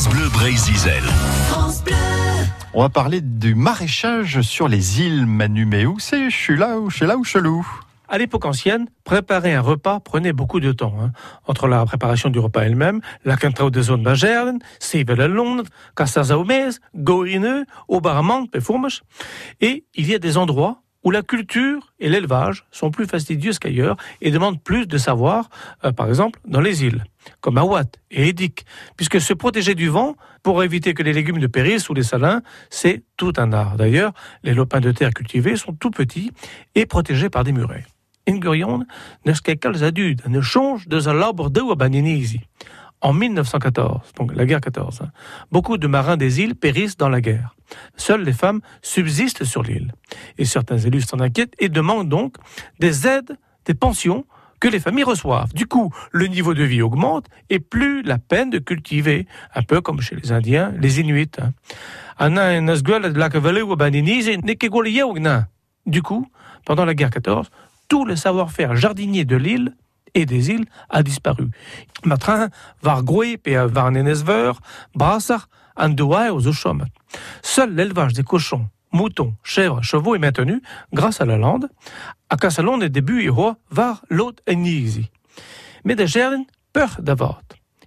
France Bleu Brésil. On va parler du maraîchage sur les îles Manu. Mais où c'est Je suis là ou je suis là ou chelou à l'époque ancienne, préparer un repas prenait beaucoup de temps. Hein. Entre la préparation du repas elle-même, la cantrau de zone bagern, Sevel Londres, Casas Aumez, Gorineux, Obaramant, Perfumes. Et il y a des endroits où la culture et l'élevage sont plus fastidieux qu'ailleurs et demandent plus de savoir, euh, par exemple dans les îles, comme à Watt et Edic, puisque se protéger du vent pour éviter que les légumes ne périssent ou les salins, c'est tout un art. D'ailleurs, les lopins de terre cultivés sont tout petits et protégés par des murets. Ingurion ne adud ne change de l'arbre de en 1914, donc la guerre 14. Hein. Beaucoup de marins des îles périssent dans la guerre. Seules les femmes subsistent sur l'île. Et certains élus s'en inquiètent et demandent donc des aides, des pensions que les familles reçoivent. Du coup, le niveau de vie augmente et plus la peine de cultiver, un peu comme chez les Indiens, les Inuits. Hein. Du coup, pendant la guerre 14, tout le savoir-faire jardinier de l'île et des îles a disparu. Matrin var groe pe var brassar, andoa aux Seul l'élevage des cochons, moutons, chèvres, chevaux est maintenu grâce à la lande. À Cassalon des débuts roi var l'autre enisi. Mais des gernes peur d'avoir.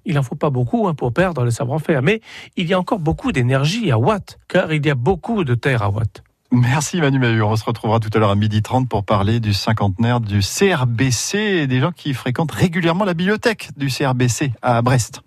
Il n'en faut pas beaucoup hein, pour perdre le savoir-faire, mais il y a encore beaucoup d'énergie à Watt, car il y a beaucoup de terre à Watt. Merci Manu Mahur. On se retrouvera tout à l'heure à 12h30 pour parler du cinquantenaire du CRBC et des gens qui fréquentent régulièrement la bibliothèque du CRBC à Brest.